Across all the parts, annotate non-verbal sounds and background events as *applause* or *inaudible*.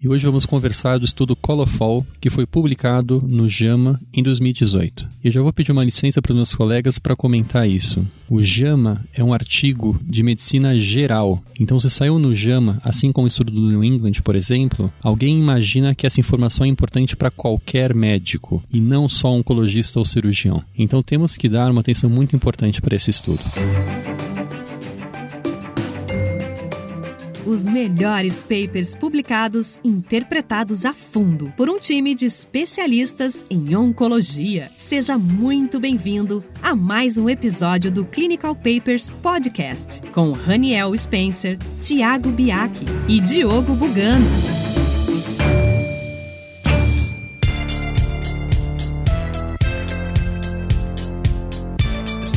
e hoje vamos conversar do estudo Colofol, que foi publicado no JAMA em 2018. E eu já vou pedir uma licença para os meus colegas para comentar isso. O JAMA é um artigo de medicina geral, então se saiu no JAMA, assim como o estudo do New England, por exemplo, alguém imagina que essa informação é importante para qualquer médico e não só oncologista ou cirurgião. Então temos que dar uma atenção muito importante para esse estudo. Os melhores papers publicados, interpretados a fundo por um time de especialistas em oncologia. Seja muito bem-vindo a mais um episódio do Clinical Papers Podcast com Raniel Spencer, Tiago Biaki e Diogo Bugano.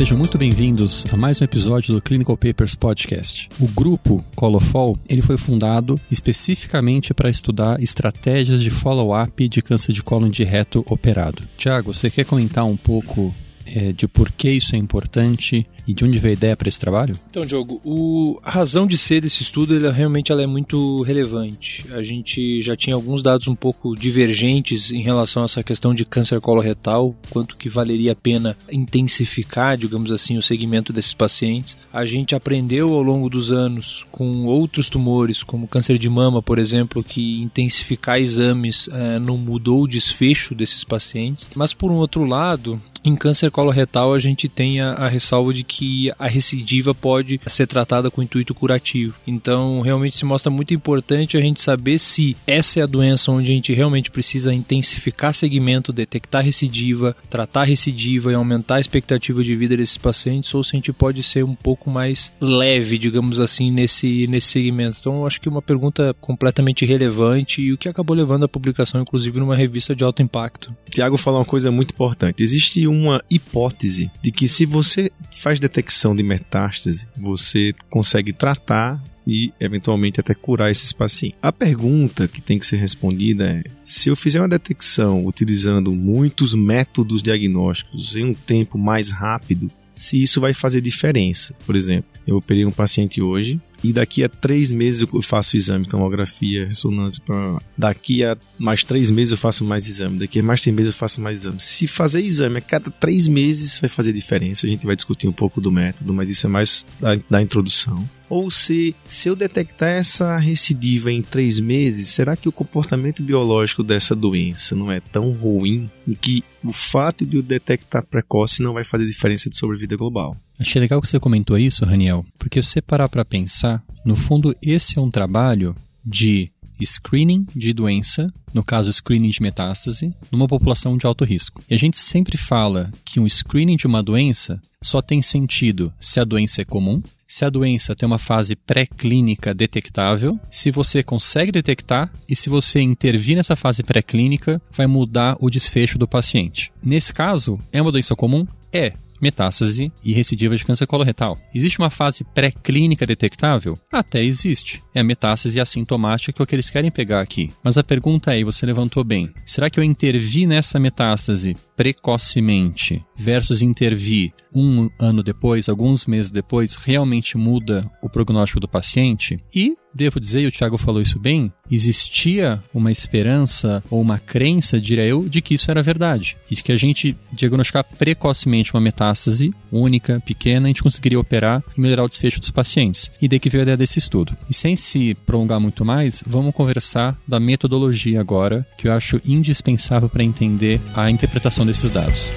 Sejam muito bem-vindos a mais um episódio do Clinical Papers Podcast. O grupo Colofol ele foi fundado especificamente para estudar estratégias de follow-up de câncer de cólon de reto operado. Tiago, você quer comentar um pouco é, de por que isso é importante e de onde veio a ideia para esse trabalho? Então, Diogo, o, a razão de ser desse estudo, ela, realmente ela é muito relevante. A gente já tinha alguns dados um pouco divergentes em relação a essa questão de câncer coloretal, quanto que valeria a pena intensificar, digamos assim, o segmento desses pacientes. A gente aprendeu ao longo dos anos com outros tumores, como câncer de mama, por exemplo, que intensificar exames é, não mudou o desfecho desses pacientes. Mas, por um outro lado, em câncer coloretal a gente tem a, a, ressalva de que a recidiva pode ser tratada com intuito curativo. Então, realmente se mostra muito importante a gente saber se essa é a doença onde a gente realmente precisa intensificar segmento, detectar recidiva, tratar recidiva e aumentar a expectativa de vida desses pacientes, ou se a gente pode ser um pouco mais leve, digamos assim, nesse, nesse segmento. Então, acho que é uma pergunta completamente relevante e o que acabou levando a publicação, inclusive, numa revista de alto impacto. Tiago falou uma coisa muito importante. Existe uma hipótese de que se você faz detecção de metástase, você consegue tratar e eventualmente até curar esses pacientes. A pergunta que tem que ser respondida é: se eu fizer uma detecção utilizando muitos métodos diagnósticos em um tempo mais rápido, se isso vai fazer diferença. Por exemplo, eu operei um paciente hoje e daqui a três meses eu faço exame, tomografia, ressonância. Pra... Daqui a mais três meses eu faço mais exame, daqui a mais três meses eu faço mais exame. Se fazer exame a cada três meses vai fazer diferença, a gente vai discutir um pouco do método, mas isso é mais da, da introdução ou se, se eu detectar essa recidiva em três meses, será que o comportamento biológico dessa doença não é tão ruim e que o fato de eu detectar precoce não vai fazer diferença de sobrevida global? Achei legal que você comentou isso, Raniel, porque se você parar para pensar, no fundo esse é um trabalho de screening de doença, no caso screening de metástase, numa população de alto risco. E a gente sempre fala que um screening de uma doença só tem sentido se a doença é comum se a doença tem uma fase pré-clínica detectável, se você consegue detectar e se você intervir nessa fase pré-clínica, vai mudar o desfecho do paciente. Nesse caso, é uma doença comum? É metástase e recidiva de câncer coloretal. Existe uma fase pré-clínica detectável? Até existe. É a metástase assintomática que é o que eles querem pegar aqui. Mas a pergunta é, e você levantou bem, será que eu intervi nessa metástase precocemente versus intervir um ano depois, alguns meses depois, realmente muda o prognóstico do paciente? E, devo dizer, e o Thiago falou isso bem, existia uma esperança ou uma crença, diria eu, de que isso era verdade. E que a gente diagnosticar precocemente uma metástase única, pequena, a gente conseguiria operar e melhorar o desfecho dos pacientes. E daí que veio a ideia desse estudo. E sem se prolongar muito mais, vamos conversar da metodologia agora, que eu acho indispensável para entender a interpretação desses dados.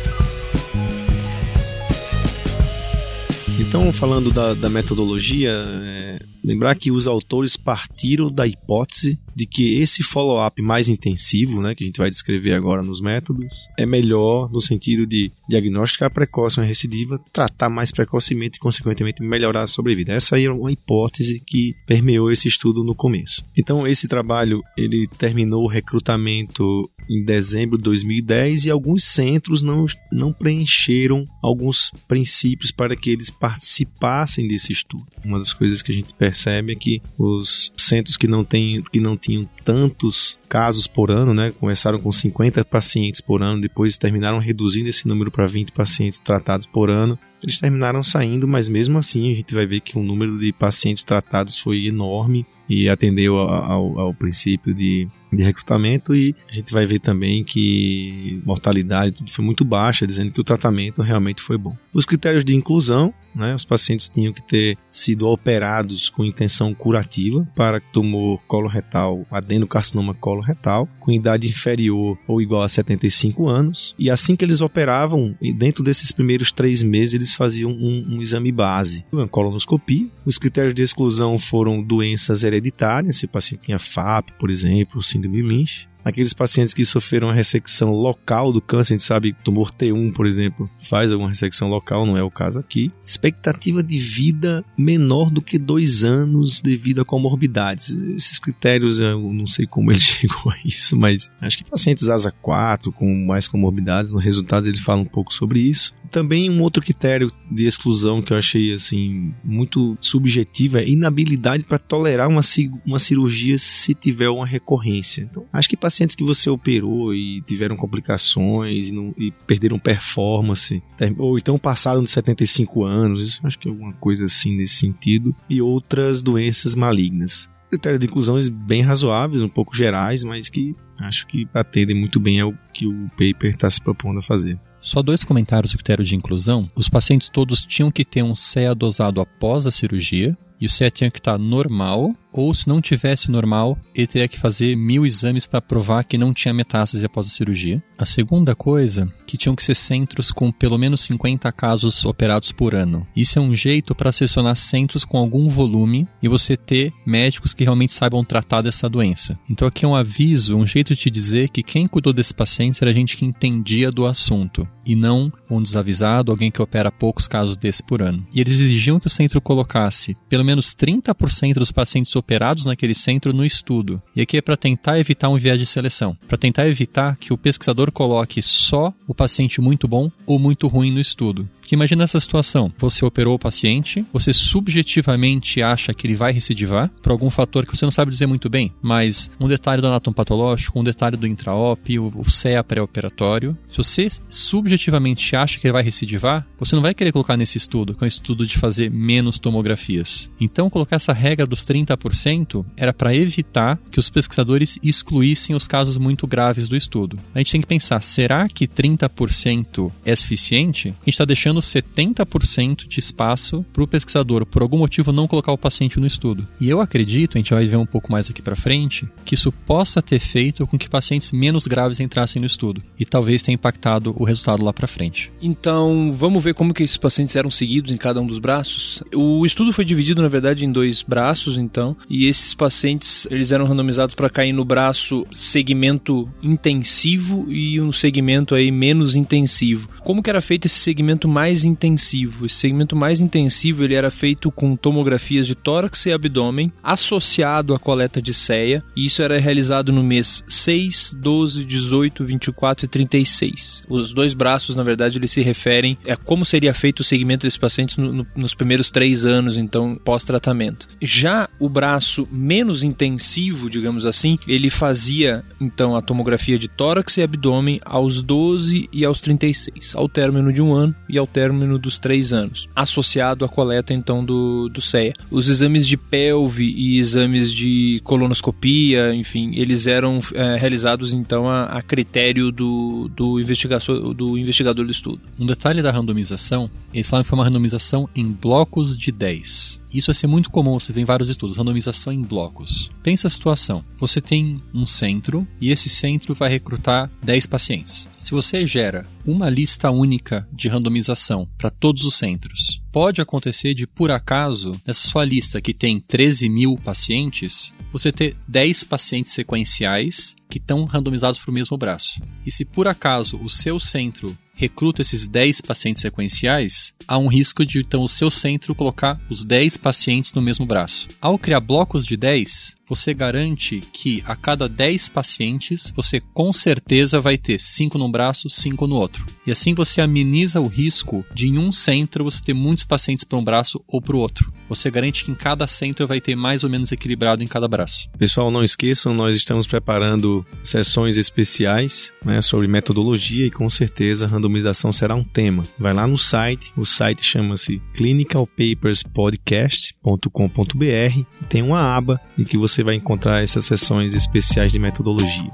Então, falando da, da metodologia, é, lembrar que os autores partiram da hipótese de que esse follow-up mais intensivo, né, que a gente vai descrever agora nos métodos, é melhor no sentido de diagnosticar precoce uma recidiva, tratar mais precocemente e, consequentemente, melhorar a sobrevida. Essa aí é uma hipótese que permeou esse estudo no começo. Então, esse trabalho ele terminou o recrutamento em dezembro de 2010 e alguns centros não, não preencheram alguns princípios para que eles participassem desse estudo. Uma das coisas que a gente percebe é que os centros que não, têm, que não tinham tantos casos por ano, né, começaram com 50 pacientes por ano, depois terminaram reduzindo esse número para 20 pacientes tratados por ano. Eles terminaram saindo, mas mesmo assim a gente vai ver que o número de pacientes tratados foi enorme e atendeu ao, ao princípio de de recrutamento e a gente vai ver também que mortalidade tudo foi muito baixa, dizendo que o tratamento realmente foi bom. Os critérios de inclusão, né, os pacientes tinham que ter sido operados com intenção curativa para tumor coloretal, adenocarcinoma coloretal, com idade inferior ou igual a 75 anos. E assim que eles operavam, dentro desses primeiros três meses, eles faziam um, um exame base, uma colonoscopia. Os critérios de exclusão foram doenças hereditárias, se o paciente tinha FAP, por exemplo, síndrome Lynch. Aqueles pacientes que sofreram a ressecção local do câncer, a gente sabe tumor T1, por exemplo, faz alguma ressecção local, não é o caso aqui. Expectativa de vida menor do que dois anos devido a comorbidades. Esses critérios, eu não sei como ele *laughs* chegou a isso, mas acho que pacientes ASA 4 com mais comorbidades, no resultado ele fala um pouco sobre isso. Também um outro critério de exclusão que eu achei assim muito subjetivo é inabilidade para tolerar uma, uma cirurgia se tiver uma recorrência. Então, acho que pacientes que você operou e tiveram complicações e, não, e perderam performance, ou então passaram de 75 anos, acho que é alguma coisa assim nesse sentido, e outras doenças malignas critérios de inclusão bem razoáveis, um pouco gerais, mas que acho que atendem muito bem ao que o paper está se propondo a fazer. Só dois comentários do critério de inclusão. Os pacientes todos tinham que ter um CEA dosado após a cirurgia, e o CEA tinha que estar normal ou se não tivesse normal, ele teria que fazer mil exames para provar que não tinha metástase após a cirurgia. A segunda coisa, que tinham que ser centros com pelo menos 50 casos operados por ano. Isso é um jeito para selecionar centros com algum volume e você ter médicos que realmente saibam tratar dessa doença. Então aqui é um aviso, um jeito de te dizer que quem cuidou desse paciente era gente que entendia do assunto e não um desavisado, alguém que opera poucos casos desse por ano. E eles exigiam que o centro colocasse pelo menos 30% dos pacientes operados naquele centro no estudo. E aqui é para tentar evitar um viés de seleção, para tentar evitar que o pesquisador coloque só o paciente muito bom ou muito ruim no estudo. Porque imagina essa situação: você operou o paciente, você subjetivamente acha que ele vai recidivar por algum fator que você não sabe dizer muito bem, mas um detalhe do anátomo patológico, um detalhe do intraop, o, o CEA pré-operatório. Se você subjetivamente acha que ele vai recidivar, você não vai querer colocar nesse estudo, que é um estudo de fazer menos tomografias. Então, colocar essa regra dos 30% era para evitar que os pesquisadores excluíssem os casos muito graves do estudo. A gente tem que pensar: será que 30% é suficiente? A gente está deixando deixando 70% de espaço para o pesquisador, por algum motivo, não colocar o paciente no estudo. E eu acredito, a gente vai ver um pouco mais aqui para frente, que isso possa ter feito com que pacientes menos graves entrassem no estudo e talvez tenha impactado o resultado lá para frente. Então, vamos ver como que esses pacientes eram seguidos em cada um dos braços. O estudo foi dividido, na verdade, em dois braços, então, e esses pacientes eles eram randomizados para cair no braço segmento intensivo e um segmento aí menos intensivo. Como que era feito esse segmento mais mais intensivo. Esse segmento mais intensivo ele era feito com tomografias de tórax e abdômen associado à coleta de ceia, e isso era realizado no mês 6, 12, 18, 24 e 36. Os dois braços, na verdade, eles se referem a como seria feito o segmento desses pacientes no, no, nos primeiros três anos, então, pós-tratamento. Já o braço menos intensivo, digamos assim, ele fazia, então, a tomografia de tórax e abdômen aos 12 e aos 36, ao término de um ano e ao término dos três anos, associado à coleta então do, do CEA. Os exames de pelve e exames de colonoscopia, enfim, eles eram é, realizados então a, a, critério do, do, investigador, do investigador do estudo. Um detalhe da randomização, eles falam que foi uma randomização em blocos de 10. Isso vai ser muito comum, você vê em vários estudos, randomização em blocos. Pensa a situação: você tem um centro e esse centro vai recrutar 10 pacientes. Se você gera uma lista única de randomização para todos os centros, pode acontecer de, por acaso, nessa sua lista que tem 13 mil pacientes, você ter 10 pacientes sequenciais que estão randomizados para o mesmo braço. E se por acaso o seu centro recruta esses 10 pacientes sequenciais, há um risco de então o seu centro colocar os 10 pacientes no mesmo braço. Ao criar blocos de 10, você garante que a cada 10 pacientes, você com certeza vai ter 5 num braço, 5 no outro. E assim você ameniza o risco de em um centro você ter muitos pacientes para um braço ou para o outro. Você garante que em cada centro vai ter mais ou menos equilibrado em cada braço. Pessoal, não esqueçam, nós estamos preparando sessões especiais né, sobre metodologia e com certeza randomização será um tema. Vai lá no site, o site chama-se clinicalpaperspodcast.com.br tem uma aba em que você vai encontrar essas sessões especiais de metodologia.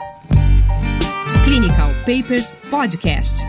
Clinical Papers Podcast.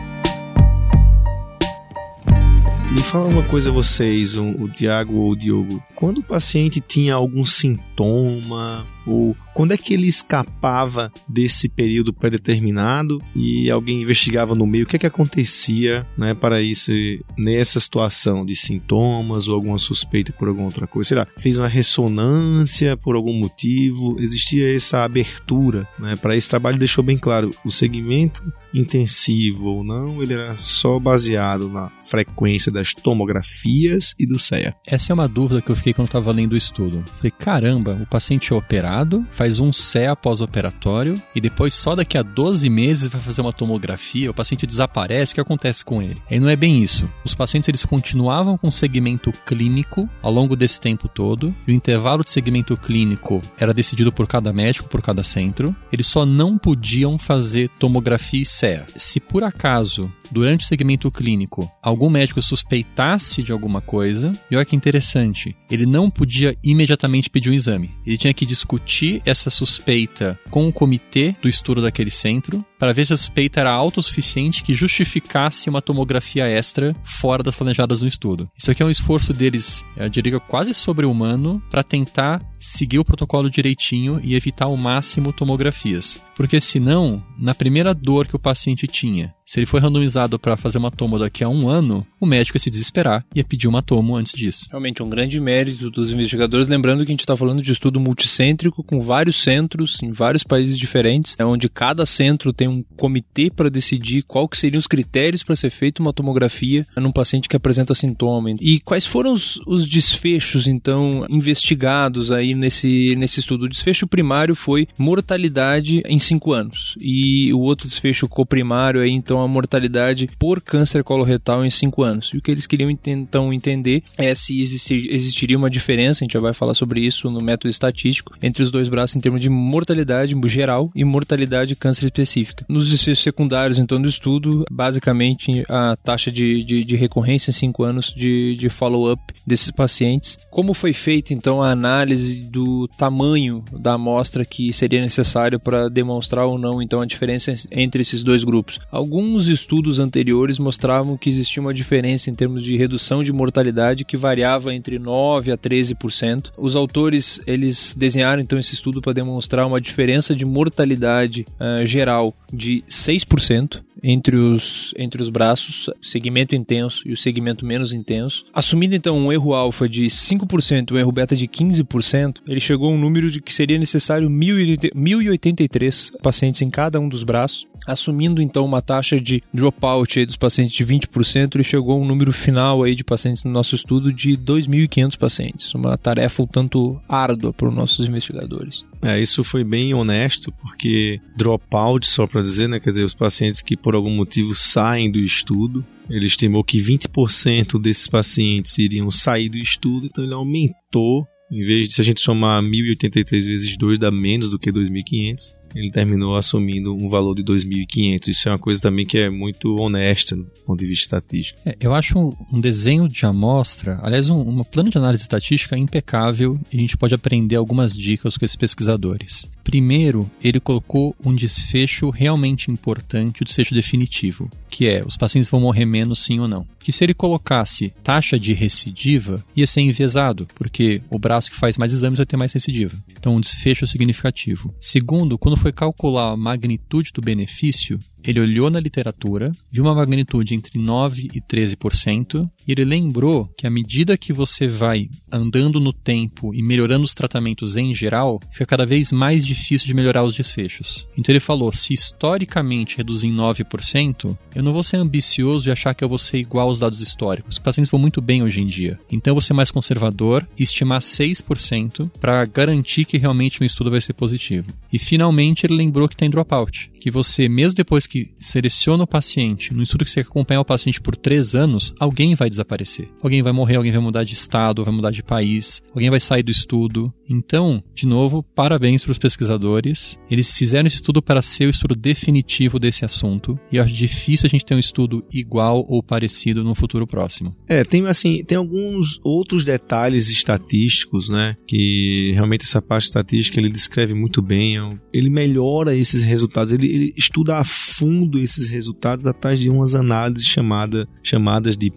Me fala uma coisa vocês, o, Tiago ou o Diogo. Quando o paciente tinha algum sintoma, ou quando é que ele escapava desse período pré-determinado e alguém investigava no meio? O que é que acontecia né, para isso nessa situação de sintomas ou alguma suspeita por alguma outra coisa? Será fez uma ressonância por algum motivo? Existia essa abertura né, para esse trabalho? Deixou bem claro o segmento intensivo ou não, ele era só baseado na frequência das tomografias e do CEA. Essa é uma dúvida que eu fiquei quando estava lendo o estudo. Falei, caramba, o paciente é operado, faz um CEA pós-operatório e depois só daqui a 12 meses vai fazer uma tomografia, o paciente desaparece, o que acontece com ele? E não é bem isso. Os pacientes eles continuavam com segmento clínico ao longo desse tempo todo, e o intervalo de segmento clínico era decidido por cada médico, por cada centro. Eles só não podiam fazer tomografia e CEA. Se por acaso, durante o segmento clínico, algum médico suspeitasse de alguma coisa, e olha que interessante, ele não podia imediatamente pedir um exame. Ele tinha que discutir essa suspeita com o comitê do estudo daquele centro para ver se a suspeita era autossuficiente que justificasse uma tomografia extra fora das planejadas no estudo. Isso aqui é um esforço deles, eu diria quase sobre-humano, para tentar seguir o protocolo direitinho e evitar ao máximo tomografias. Porque senão, na primeira dor que o paciente tinha, se ele foi randomizado para fazer uma tomo daqui a um ano, o médico ia se desesperar e ia pedir uma tomo antes disso. Realmente, um grande mérito dos investigadores, lembrando que a gente está falando de estudo multicêntrico com vários centros em vários países diferentes, né, onde cada centro tem um comitê para decidir qual que seriam os critérios para ser feita uma tomografia num paciente que apresenta sintoma. E quais foram os, os desfechos, então, investigados aí nesse, nesse estudo? O desfecho primário foi mortalidade em 5 anos. E o outro desfecho coprimário aí, então, a mortalidade por câncer coloretal em 5 anos. E o que eles queriam então entender é se existir, existiria uma diferença, a gente já vai falar sobre isso no método estatístico, entre os dois braços em termos de mortalidade geral e mortalidade câncer específica. Nos secundários, então, do estudo, basicamente a taxa de, de, de recorrência em 5 anos de, de follow-up desses pacientes. Como foi feita, então, a análise do tamanho da amostra que seria necessário para demonstrar ou não, então, a diferença entre esses dois grupos? Alguns alguns estudos anteriores mostravam que existia uma diferença em termos de redução de mortalidade que variava entre 9 a 13%. Os autores eles desenharam então esse estudo para demonstrar uma diferença de mortalidade uh, geral de 6% entre os, entre os braços, segmento intenso e o segmento menos intenso. Assumindo então um erro alfa de 5% e um erro beta de 15%, ele chegou a um número de que seria necessário 1083 pacientes em cada um dos braços Assumindo então uma taxa de dropout aí dos pacientes de 20%, ele chegou a um número final aí de pacientes no nosso estudo de 2.500 pacientes. Uma tarefa um tanto árdua para os nossos investigadores. É, isso foi bem honesto, porque dropout, só para dizer, né, quer dizer, os pacientes que por algum motivo saem do estudo, ele estimou que 20% desses pacientes iriam sair do estudo, então ele aumentou, em vez de se a gente somar 1083 vezes 2 dá menos do que 2500 ele terminou assumindo um valor de 2.500. Isso é uma coisa também que é muito honesta do ponto de vista estatístico. É, eu acho um, desenho de amostra, aliás, um, um plano de análise estatística impecável e a gente pode aprender algumas dicas com esses pesquisadores. Primeiro, ele colocou um desfecho realmente importante, o desfecho definitivo, que é os pacientes vão morrer menos sim ou não. Que se ele colocasse taxa de recidiva, ia ser enviesado, porque o braço que faz mais exames vai ter mais recidiva. Então, um desfecho significativo. Segundo, quando foi calcular a magnitude do benefício, ele olhou na literatura, viu uma magnitude entre 9 e 13%, e ele lembrou que à medida que você vai andando no tempo e melhorando os tratamentos em geral, fica cada vez mais difícil de melhorar os desfechos. Então ele falou: se historicamente reduzir em 9%, eu não vou ser ambicioso e achar que eu vou ser igual aos dados históricos. Os pacientes vão muito bem hoje em dia. Então eu vou ser mais conservador e estimar 6% para garantir que realmente o estudo vai ser positivo. E finalmente ele lembrou que tem dropout, que você, mesmo depois que seleciona o paciente, no estudo que você acompanha o paciente por 3 anos, alguém vai desaparecer. Alguém vai morrer, alguém vai mudar de estado, vai mudar de país, alguém vai sair do estudo. Então, de novo, parabéns para os pesquisadores. Eles fizeram esse estudo para ser o estudo definitivo desse assunto. E acho difícil a gente ter um estudo igual ou parecido no futuro próximo. É, tem assim, tem alguns outros detalhes estatísticos, né? Que realmente essa parte estatística ele descreve muito bem. É ele melhora esses resultados, ele, ele estuda a fundo esses resultados atrás de umas análises chamada, chamadas de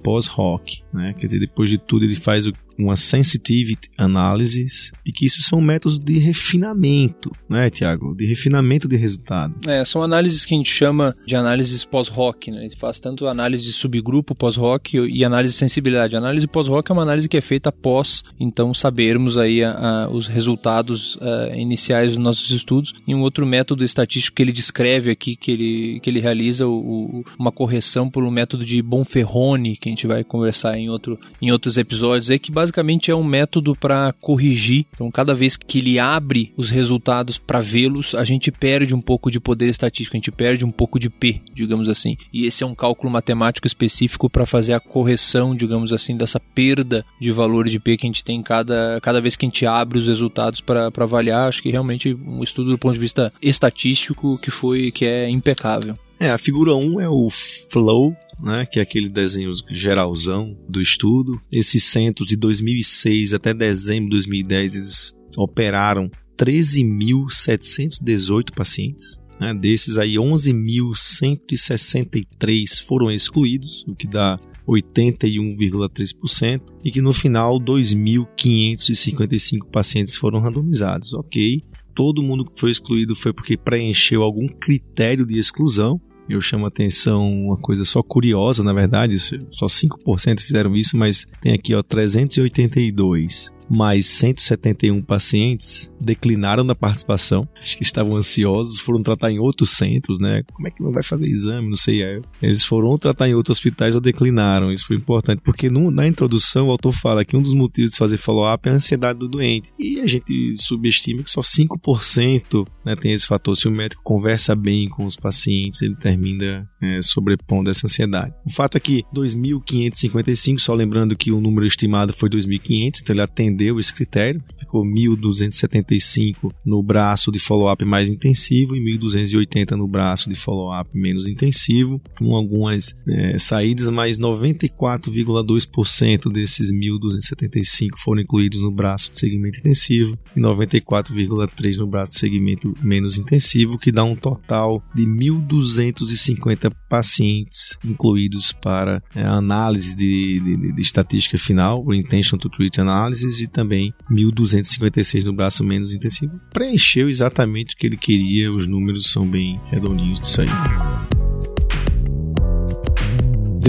pós-hoc, né? Quer dizer, depois de tudo ele faz o uma sensitivity analysis, e que isso são métodos de refinamento, né, Tiago? De refinamento de resultado. É, são análises que a gente chama de análises pós-hoc, né? A gente faz tanto análise de subgrupo pós-hoc e análise de sensibilidade. A análise pós-hoc é uma análise que é feita após, então, sabermos aí a, a, os resultados a, é, iniciais dos nossos estudos. E um outro método estatístico que ele descreve aqui, que ele, que ele realiza o, o, uma correção por um método de Bonferroni, que a gente vai conversar em, outro, em outros episódios, é que basicamente é um método para corrigir. Então, cada vez que ele abre os resultados para vê-los, a gente perde um pouco de poder estatístico, a gente perde um pouco de P, digamos assim. E esse é um cálculo matemático específico para fazer a correção, digamos assim, dessa perda de valor de P que a gente tem cada, cada vez que a gente abre os resultados para avaliar. Acho que realmente um estudo do ponto de vista estatístico que foi que é impecável. É, a figura 1 é o flow né, que é aquele desenho geralzão do estudo. Esses centros de 2006 até dezembro de 2010 eles operaram 13.718 pacientes. Né, desses aí, 11.163 foram excluídos, o que dá 81,3%, e que no final 2.555 pacientes foram randomizados. Ok, todo mundo que foi excluído foi porque preencheu algum critério de exclusão, eu chamo a atenção uma coisa só curiosa, na verdade, só 5% fizeram isso, mas tem aqui ó 382 mais 171 pacientes declinaram da participação. Acho que estavam ansiosos, foram tratar em outros centros, né? Como é que não vai fazer exame? Não sei. É. Eles foram tratar em outros hospitais ou declinaram. Isso foi importante, porque no, na introdução o autor fala que um dos motivos de fazer follow-up é a ansiedade do doente. E a gente subestima que só 5% né, tem esse fator. Se o médico conversa bem com os pacientes, ele termina é, sobrepondo essa ansiedade. O fato é que 2.555, só lembrando que o número estimado foi 2.500, então ele atendeu esse critério, ficou 1.275 no braço de follow-up mais intensivo e 1.280 no braço de follow-up menos intensivo, com algumas é, saídas, mas 94,2% desses 1.275 foram incluídos no braço de segmento intensivo e 94,3% no braço de segmento menos intensivo, que dá um total de 1.250 pacientes incluídos para é, análise de, de, de, estatística final, o Intention to Treat Analysis, e também 1.256 no braço menos intensivo. Preencheu exatamente o que ele queria, os números são bem redondinhos disso aí.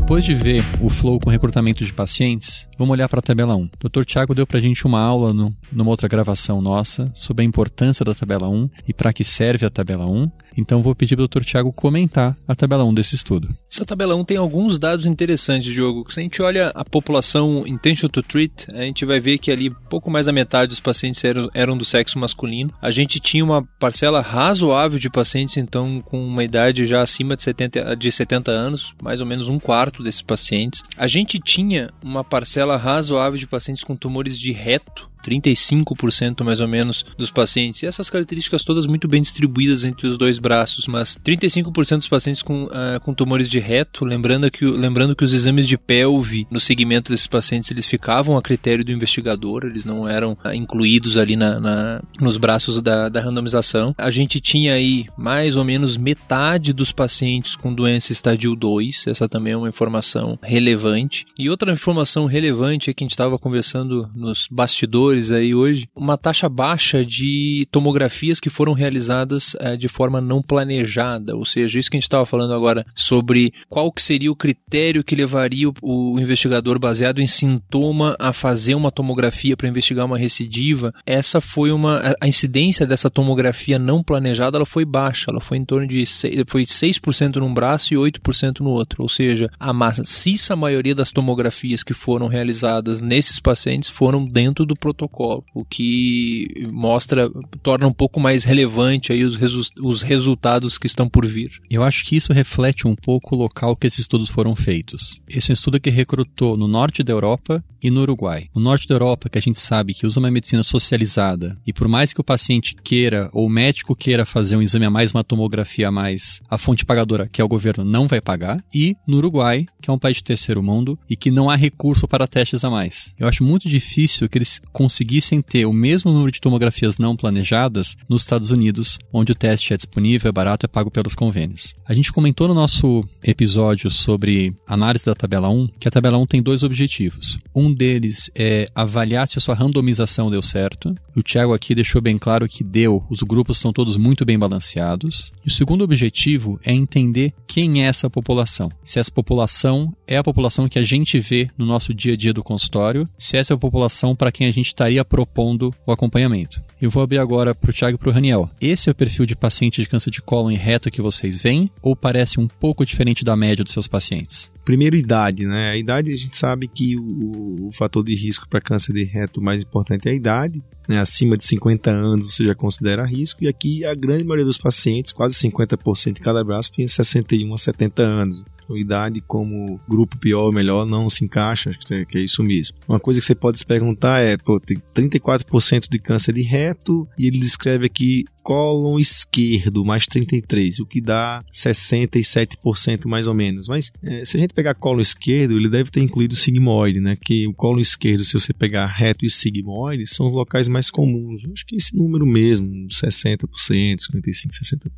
Depois de ver o flow com recrutamento de pacientes, vamos olhar para a tabela 1. O Dr. Tiago deu para a gente uma aula no, numa outra gravação nossa sobre a importância da tabela 1 e para que serve a tabela 1. Então vou pedir para o Dr. Tiago comentar a tabela 1 desse estudo. Essa tabela 1 tem alguns dados interessantes, Diogo. Se a gente olha a população intention to treat, a gente vai ver que ali pouco mais da metade dos pacientes eram, eram do sexo masculino. A gente tinha uma parcela razoável de pacientes, então, com uma idade já acima de 70, de 70 anos, mais ou menos um quarto desses pacientes. A gente tinha uma parcela razoável de pacientes com tumores de reto, 35% mais ou menos dos pacientes. E essas características todas muito bem distribuídas entre os dois braços, mas 35% dos pacientes com, uh, com tumores de reto, lembrando que, lembrando que os exames de pelve no segmento desses pacientes eles ficavam a critério do investigador, eles não eram uh, incluídos ali na, na, nos braços da, da randomização. A gente tinha aí mais ou menos metade dos pacientes com doença estadio 2, essa também é uma informação relevante. E outra informação relevante é que a gente estava conversando nos bastidores aí hoje, uma taxa baixa de tomografias que foram realizadas é, de forma não planejada, ou seja, isso que a gente estava falando agora sobre qual que seria o critério que levaria o, o investigador baseado em sintoma a fazer uma tomografia para investigar uma recidiva, essa foi uma a incidência dessa tomografia não planejada, ela foi baixa, ela foi em torno de 6, foi 6% num braço e 8% no outro, ou seja, a maciça maioria das tomografias que foram realizadas nesses pacientes foram dentro do protocolo, o que mostra, torna um pouco mais relevante aí os, resu os resultados que estão por vir. Eu acho que isso reflete um pouco o local que esses estudos foram feitos. Esse é um estudo que recrutou no norte da Europa e no Uruguai. O norte da Europa, que a gente sabe que usa uma medicina socializada, e por mais que o paciente queira ou o médico queira fazer um exame a mais, uma tomografia a mais, a fonte pagadora, que é o governo, não vai pagar. E no Uruguai, que é um país de terceiro mundo e que não há recurso para testes a mais. Eu acho muito difícil que eles conseguissem ter o mesmo número de tomografias não planejadas nos Estados Unidos, onde o teste é disponível, é barato, é pago pelos convênios. A gente comentou no nosso episódio sobre análise da tabela 1 que a tabela 1 tem dois objetivos. Um deles é avaliar se a sua randomização deu certo. O Thiago aqui deixou bem claro que deu, os grupos estão todos muito bem balanceados. E o segundo objetivo é entender quem é essa população. Se essa população é a população que a gente vê no nosso dia a dia do consultório, se essa é a população para quem a gente estaria propondo o acompanhamento. Eu vou abrir agora para o Thiago e para o Raniel. Esse é o perfil de paciente de câncer de cólon em reto que vocês veem ou parece um pouco diferente da média dos seus pacientes? Primeiro, idade, né? A idade a gente sabe que o, o fator de risco para câncer de reto mais importante é a idade. Né? Acima de 50 anos você já considera risco, e aqui a grande maioria dos pacientes, quase 50% de cada braço, tem 61 a 70 anos sua idade como grupo pior ou melhor não se encaixa, acho que é isso mesmo. Uma coisa que você pode se perguntar é, pô, tem 34% de câncer de reto e ele descreve aqui cólon esquerdo mais 33, o que dá 67% mais ou menos. Mas é, se a gente pegar cólon esquerdo, ele deve ter incluído o sigmoide, né? Que o cólon esquerdo, se você pegar reto e sigmoide, são os locais mais comuns. Acho que esse número mesmo, 60%, 55%,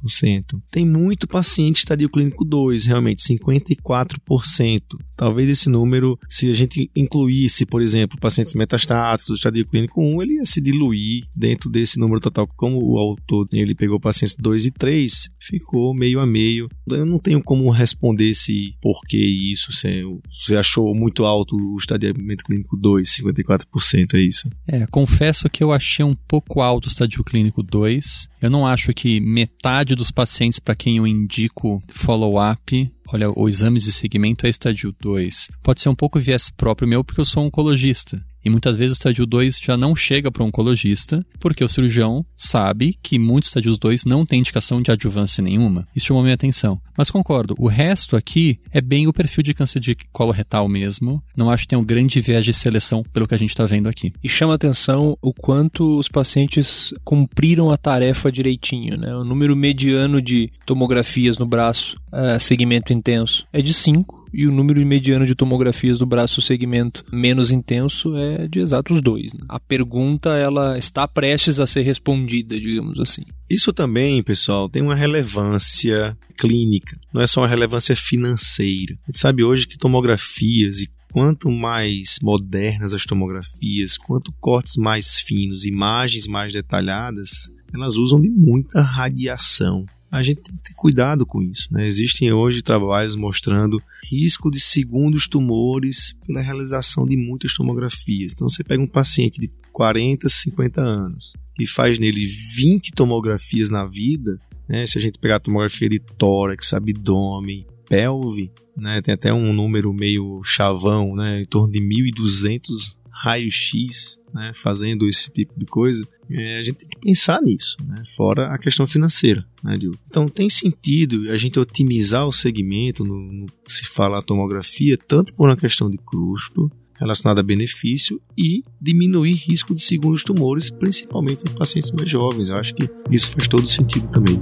60%. Tem muito paciente estadio clínico 2, realmente, 54%. Talvez esse número, se a gente incluísse, por exemplo, pacientes metastáticos do estadio clínico 1, ele ia se diluir dentro desse número total, como o autor ele pegou pacientes 2 e 3, ficou meio a meio. Eu não tenho como responder se por que isso, se você achou muito alto o estadiamento clínico 2, 54%, é isso? É, confesso que eu achei um pouco alto o estadio clínico 2. Eu não acho que metade dos pacientes para quem eu indico follow-up olha, o exame de segmento é estadio 2. Pode ser um pouco viés próprio meu, porque eu sou oncologista. E muitas vezes o estádio 2 já não chega para o oncologista, porque o cirurgião sabe que muitos estádios 2 não têm indicação de adjuvância nenhuma. Isso chamou minha atenção. Mas concordo, o resto aqui é bem o perfil de câncer de colo retal mesmo. Não acho que tem um grande viés de seleção pelo que a gente está vendo aqui. E chama atenção o quanto os pacientes cumpriram a tarefa direitinho, né? O número mediano de tomografias no braço, uh, segmento intenso, é de 5 e o número mediano de tomografias do braço segmento menos intenso é de exatos dois. Né? A pergunta ela está prestes a ser respondida, digamos assim. Isso também, pessoal, tem uma relevância clínica, não é só uma relevância financeira. A gente sabe hoje que tomografias e quanto mais modernas as tomografias, quanto cortes mais finos, imagens mais detalhadas, elas usam de muita radiação a gente tem que ter cuidado com isso. Né? Existem hoje trabalhos mostrando risco de segundos tumores pela realização de muitas tomografias. Então você pega um paciente de 40, 50 anos e faz nele 20 tomografias na vida, né? se a gente pegar a tomografia de tórax, abdômen, pelve, né? tem até um número meio chavão, né? em torno de 1.200 raio-x né? fazendo esse tipo de coisa é, a gente tem que pensar nisso, né? fora a questão financeira. Né, então tem sentido a gente otimizar o segmento no, no se fala a tomografia, tanto por uma questão de custo relacionada a benefício e diminuir risco de segundos tumores, principalmente em pacientes mais jovens. Eu acho que isso faz todo sentido também.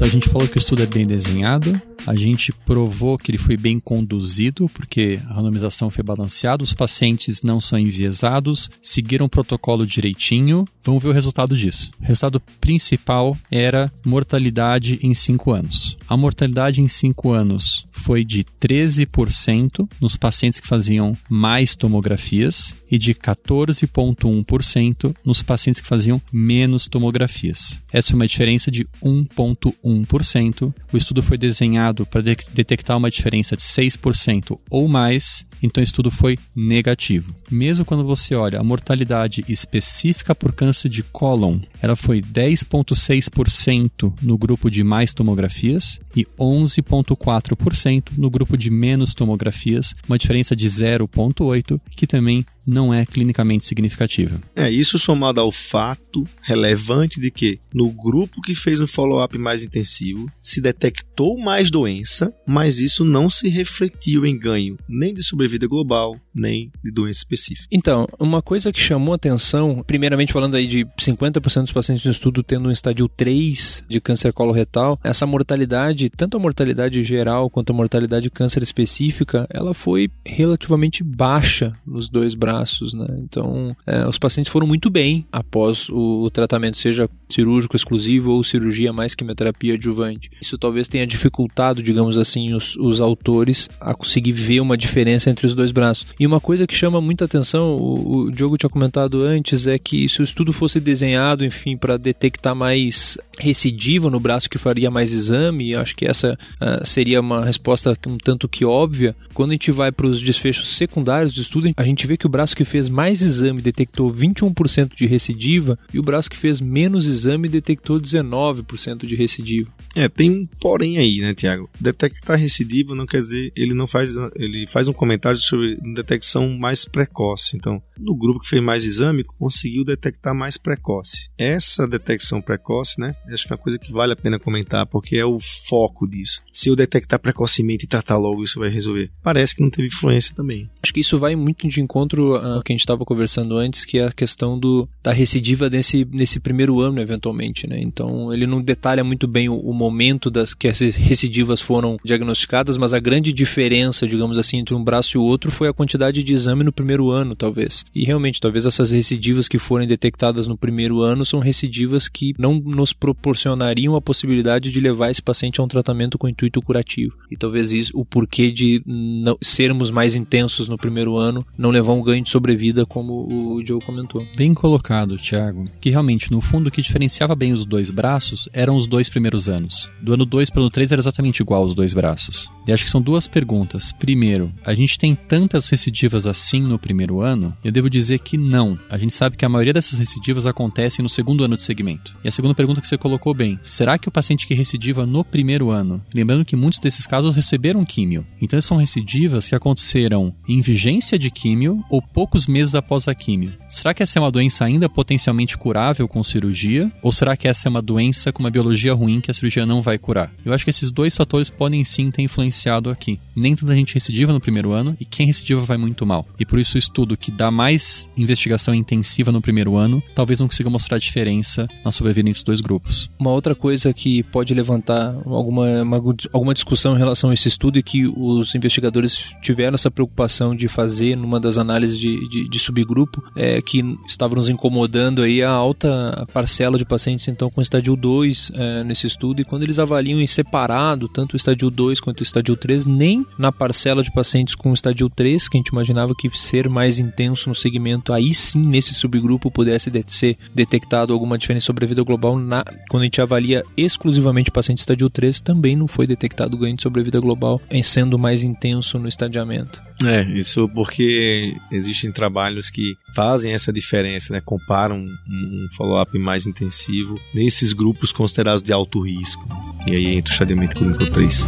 Então a gente falou que o estudo é bem desenhado, A gente provou que ele foi bem conduzido, porque a randomização foi balanceada, os pacientes não são enviesados, seguiram o protocolo direitinho. Vamos ver o resultado disso. O resultado principal era mortalidade em 5 anos. A mortalidade em 5 anos foi de 13% nos pacientes que faziam mais tomografias e de 14,1% nos pacientes que faziam menos tomografias. Essa é uma diferença de 1,1%. O estudo foi desenhado para de detectar uma diferença de 6% ou mais, então o estudo foi negativo. Mesmo quando você olha a mortalidade específica por câncer de cólon, ela foi 10,6% no grupo de mais tomografias e 11,4% no grupo de menos tomografias, uma diferença de 0,8%, que também não é clinicamente significativa. É, isso somado ao fato relevante de que no grupo que fez um follow-up mais intensivo se detectou mais doença, mas isso não se refletiu em ganho nem de sobrevida global, nem de doença específica. Então, uma coisa que chamou atenção, primeiramente falando aí de 50% dos pacientes no estudo tendo um estádio 3 de câncer coloretal, essa mortalidade, tanto a mortalidade geral quanto a mortalidade de câncer específica, ela foi relativamente baixa nos dois braços né? Então, é, os pacientes foram muito bem após o, o, tratamento, seja cirúrgico exclusivo ou cirurgia mais quimioterapia adjuvante. Isso talvez tenha dificultado, digamos assim, os, os autores a conseguir ver uma diferença entre os dois braços. E uma coisa que chama muita atenção, o, o Diogo tinha comentado antes, é que se o estudo fosse desenhado, enfim, para detectar mais recidiva no braço que faria mais exame, acho que essa uh, seria uma resposta um tanto que óbvia. Quando a gente vai para os desfechos secundários do estudo, a gente vê que o braço que fez mais exame detectou 21% de recidiva e o braço que fez menos exame detectou 19% de recidiva. É, tem um porém aí, né, Tiago? Detectar recidiva não quer dizer ele não faz ele faz um comentário sobre detecção mais precoce. Então, no grupo que fez mais exame conseguiu detectar mais precoce. Essa detecção precoce, né, acho que é uma coisa que vale a pena comentar porque é o foco disso. Se eu detectar precocemente e tratar logo, isso vai resolver. Parece que não teve influência também. Acho que isso vai muito de encontro uh, que a gente estava conversando antes, que é a questão do, da recidiva nesse, nesse primeiro ano, eventualmente, né? Então, ele não detalha muito bem o momento das que as recidivas foram diagnosticadas, mas a grande diferença, digamos assim, entre um braço e o outro foi a quantidade de exame no primeiro ano, talvez. E realmente, talvez essas recidivas que forem detectadas no primeiro ano são recidivas que não nos proporcionariam a possibilidade de levar esse paciente a um tratamento com intuito curativo. E talvez isso, o porquê de não, sermos mais intensos no primeiro ano, não levar um ganho de sobrevida, como o Joe comentou. Bem colocado, Thiago. Que realmente, no fundo, o que diferenciava bem os dois braços eram os dois primeiros anos. Do ano 2 para o ano 3 era exatamente igual os dois braços. E acho que são duas perguntas. Primeiro, a gente tem tantas recidivas assim no primeiro ano? Eu devo dizer que não. A gente sabe que a maioria dessas recidivas acontecem no segundo ano de segmento. E a segunda pergunta que você colocou bem: será que o paciente que recidiva no primeiro ano? Lembrando que muitos desses casos receberam químio. Então são recidivas que aconteceram em vigência de químio ou poucos meses após a químio. Será que essa é uma doença ainda potencialmente curável com cirurgia? Ou será que essa é uma doença com uma biologia ruim que a cirurgia não vai curar? Eu acho que esses dois fatores podem sim ter influenciado aqui. Nem tanta gente recidiva no primeiro ano e quem recidiva vai muito mal. E por isso o estudo que dá mais investigação intensiva no primeiro ano talvez não consiga mostrar a diferença na sobrevida entre os dois grupos. Uma outra coisa que pode levantar alguma, uma, alguma discussão em relação a esse estudo e que os investigadores tiveram essa preocupação de fazer numa das análises de, de, de subgrupo é, que estava nos incomodando aí a alta parcela de pacientes então com estadio 2 é, nesse estudo e quando eles avaliam em separado tanto o estadio 2 quanto o estadio 3 nem na parcela de pacientes com estadio 3 que a gente imaginava que ser mais intenso no segmento aí sim nesse subgrupo pudesse de ser detectado alguma diferença sobre a vida global na, quando a gente avalia exclusivamente pacientes estadio 3 também não foi detectado ganho de sobrevida global em sendo mais intenso no estadiamento. É, isso porque existem trabalhos que fazem essa diferença, né? Comparam um, um follow-up mais intensivo nesses grupos considerados de alto risco. E aí entra o chadeamento clínico 3.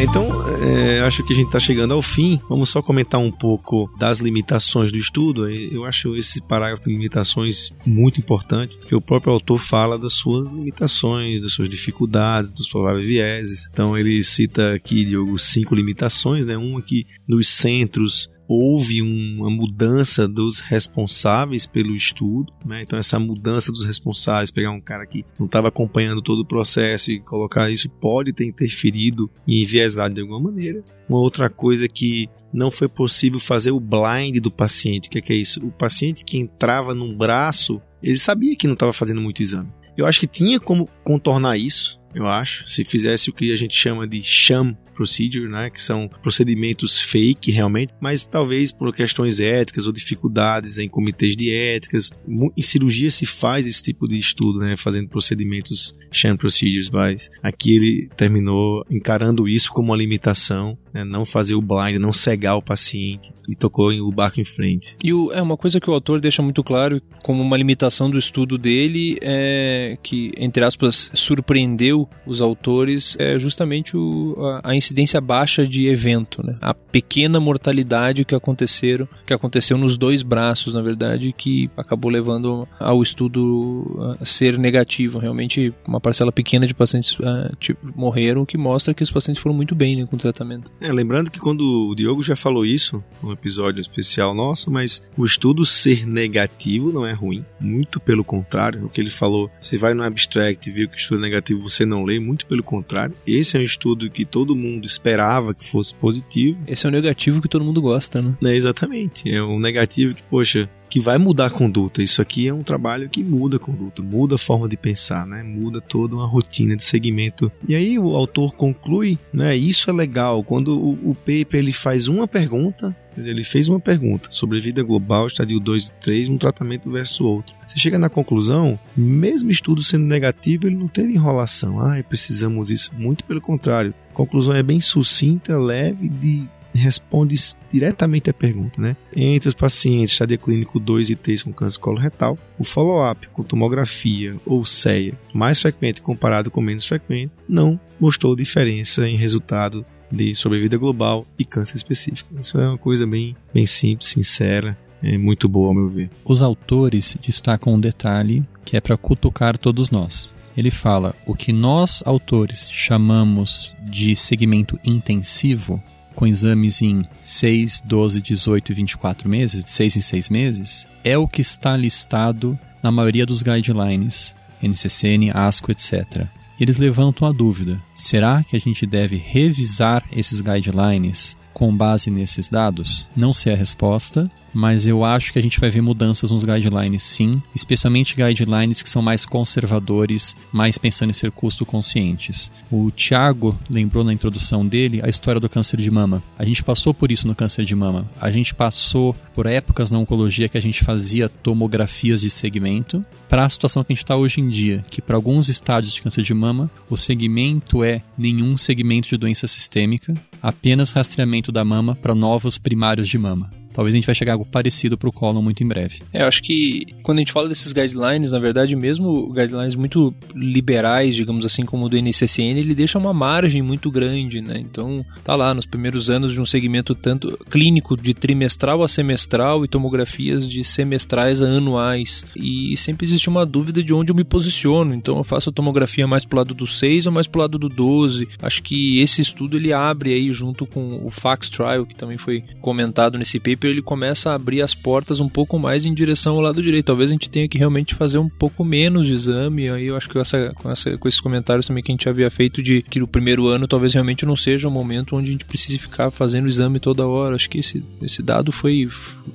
Então, é, acho que a gente está chegando ao fim. Vamos só comentar um pouco das limitações do estudo. Eu acho esse parágrafo de limitações muito importante, que o próprio autor fala das suas limitações, das suas dificuldades, dos prováveis vieses. Então, ele cita aqui, Diogo, cinco limitações, né? Uma que nos centros houve uma mudança dos responsáveis pelo estudo, né? Então essa mudança dos responsáveis, pegar um cara que não estava acompanhando todo o processo e colocar isso pode ter interferido e enviesado de alguma maneira. Uma outra coisa que não foi possível fazer o blind do paciente. O que é, que é isso? O paciente que entrava num braço, ele sabia que não estava fazendo muito exame. Eu acho que tinha como contornar isso, eu acho, se fizesse o que a gente chama de sham procedure, né, que são procedimentos fake realmente, mas talvez por questões éticas ou dificuldades em comitês de éticas. Em cirurgia se faz esse tipo de estudo, né, fazendo procedimentos sham procedures, mas aqui ele terminou encarando isso como uma limitação, né, não fazer o blind, não cegar o paciente e tocou o barco em frente. E o, é uma coisa que o autor deixa muito claro como uma limitação do estudo dele é que entre aspas surpreendeu os autores é justamente o, a, a incidência baixa de evento, né? A pequena mortalidade que aconteceram, que aconteceu nos dois braços, na verdade, que acabou levando ao estudo a ser negativo. Realmente, uma parcela pequena de pacientes uh, tipo, morreram, o que mostra que os pacientes foram muito bem né, com o tratamento. É, lembrando que quando o Diogo já falou isso, num episódio especial nosso, mas o estudo ser negativo não é ruim, muito pelo contrário, o que ele falou, você vai no abstract e viu que o estudo é negativo, você não lê, muito pelo contrário. Esse é um estudo que todo mundo esperava que fosse positivo. Esse é o negativo que todo mundo gosta, né? É, exatamente. É um negativo que, poxa, que vai mudar a conduta. Isso aqui é um trabalho que muda a conduta, muda a forma de pensar, né? Muda toda uma rotina de segmento. E aí o autor conclui, né? Isso é legal quando o, o paper ele faz uma pergunta, ele fez uma pergunta sobre vida global, estadio 2 e 3, um tratamento versus outro. Você chega na conclusão, mesmo estudo sendo negativo, ele não teve enrolação. Ah, precisamos disso. Muito pelo contrário. A conclusão é bem sucinta, leve, de responde diretamente à pergunta, né? Entre os pacientes estadia clínico 2 e 3 com câncer coloretal, o follow-up com tomografia ou CEA mais frequente comparado com menos frequente não mostrou diferença em resultado de sobrevida global e câncer específico. Isso é uma coisa bem, bem simples, sincera, é muito boa ao meu ver. Os autores destacam um detalhe que é para cutucar todos nós. Ele fala: o que nós, autores, chamamos de segmento intensivo, com exames em 6, 12, 18 e 24 meses, de 6 em 6 meses, é o que está listado na maioria dos guidelines, NCCN, ASCO, etc. Eles levantam a dúvida: será que a gente deve revisar esses guidelines com base nesses dados? Não sei a resposta, mas eu acho que a gente vai ver mudanças nos guidelines sim, especialmente guidelines que são mais conservadores, mais pensando em ser custo conscientes. O Tiago lembrou na introdução dele a história do câncer de mama. A gente passou por isso no câncer de mama. A gente passou por épocas na oncologia que a gente fazia tomografias de segmento para a situação que a gente está hoje em dia, que para alguns estádios de câncer de mama o segmento é nenhum segmento de doença sistêmica, apenas rastreamento da mama para novos primários de mama. Talvez a gente vai chegar algo parecido para o Colon muito em breve. É, eu acho que quando a gente fala desses guidelines, na verdade, mesmo guidelines muito liberais, digamos assim, como o do NCCN, ele deixa uma margem muito grande, né? Então, tá lá nos primeiros anos de um segmento tanto clínico de trimestral a semestral e tomografias de semestrais a anuais. E sempre existe uma dúvida de onde eu me posiciono. Então, eu faço a tomografia mais pro lado do 6 ou mais pro lado do 12. Acho que esse estudo ele abre aí junto com o FAX Trial, que também foi comentado nesse paper ele começa a abrir as portas um pouco mais em direção ao lado direito. Talvez a gente tenha que realmente fazer um pouco menos de exame. Aí eu acho que essa, com, essa, com esses comentários também que a gente havia feito de que no primeiro ano talvez realmente não seja o momento onde a gente precise ficar fazendo exame toda hora. Acho que esse, esse dado foi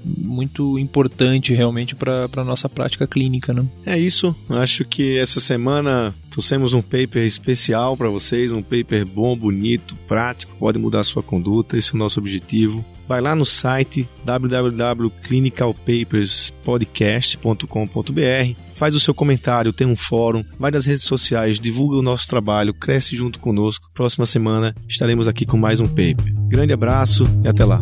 muito importante realmente para a nossa prática clínica. Né? É isso. Acho que essa semana trouxemos um paper especial para vocês, um paper bom, bonito, prático, pode mudar a sua conduta. Esse é o nosso objetivo vai lá no site www.clinicalpaperspodcast.com.br, faz o seu comentário, tem um fórum, vai nas redes sociais, divulga o nosso trabalho, cresce junto conosco. Próxima semana estaremos aqui com mais um paper. Grande abraço e até lá.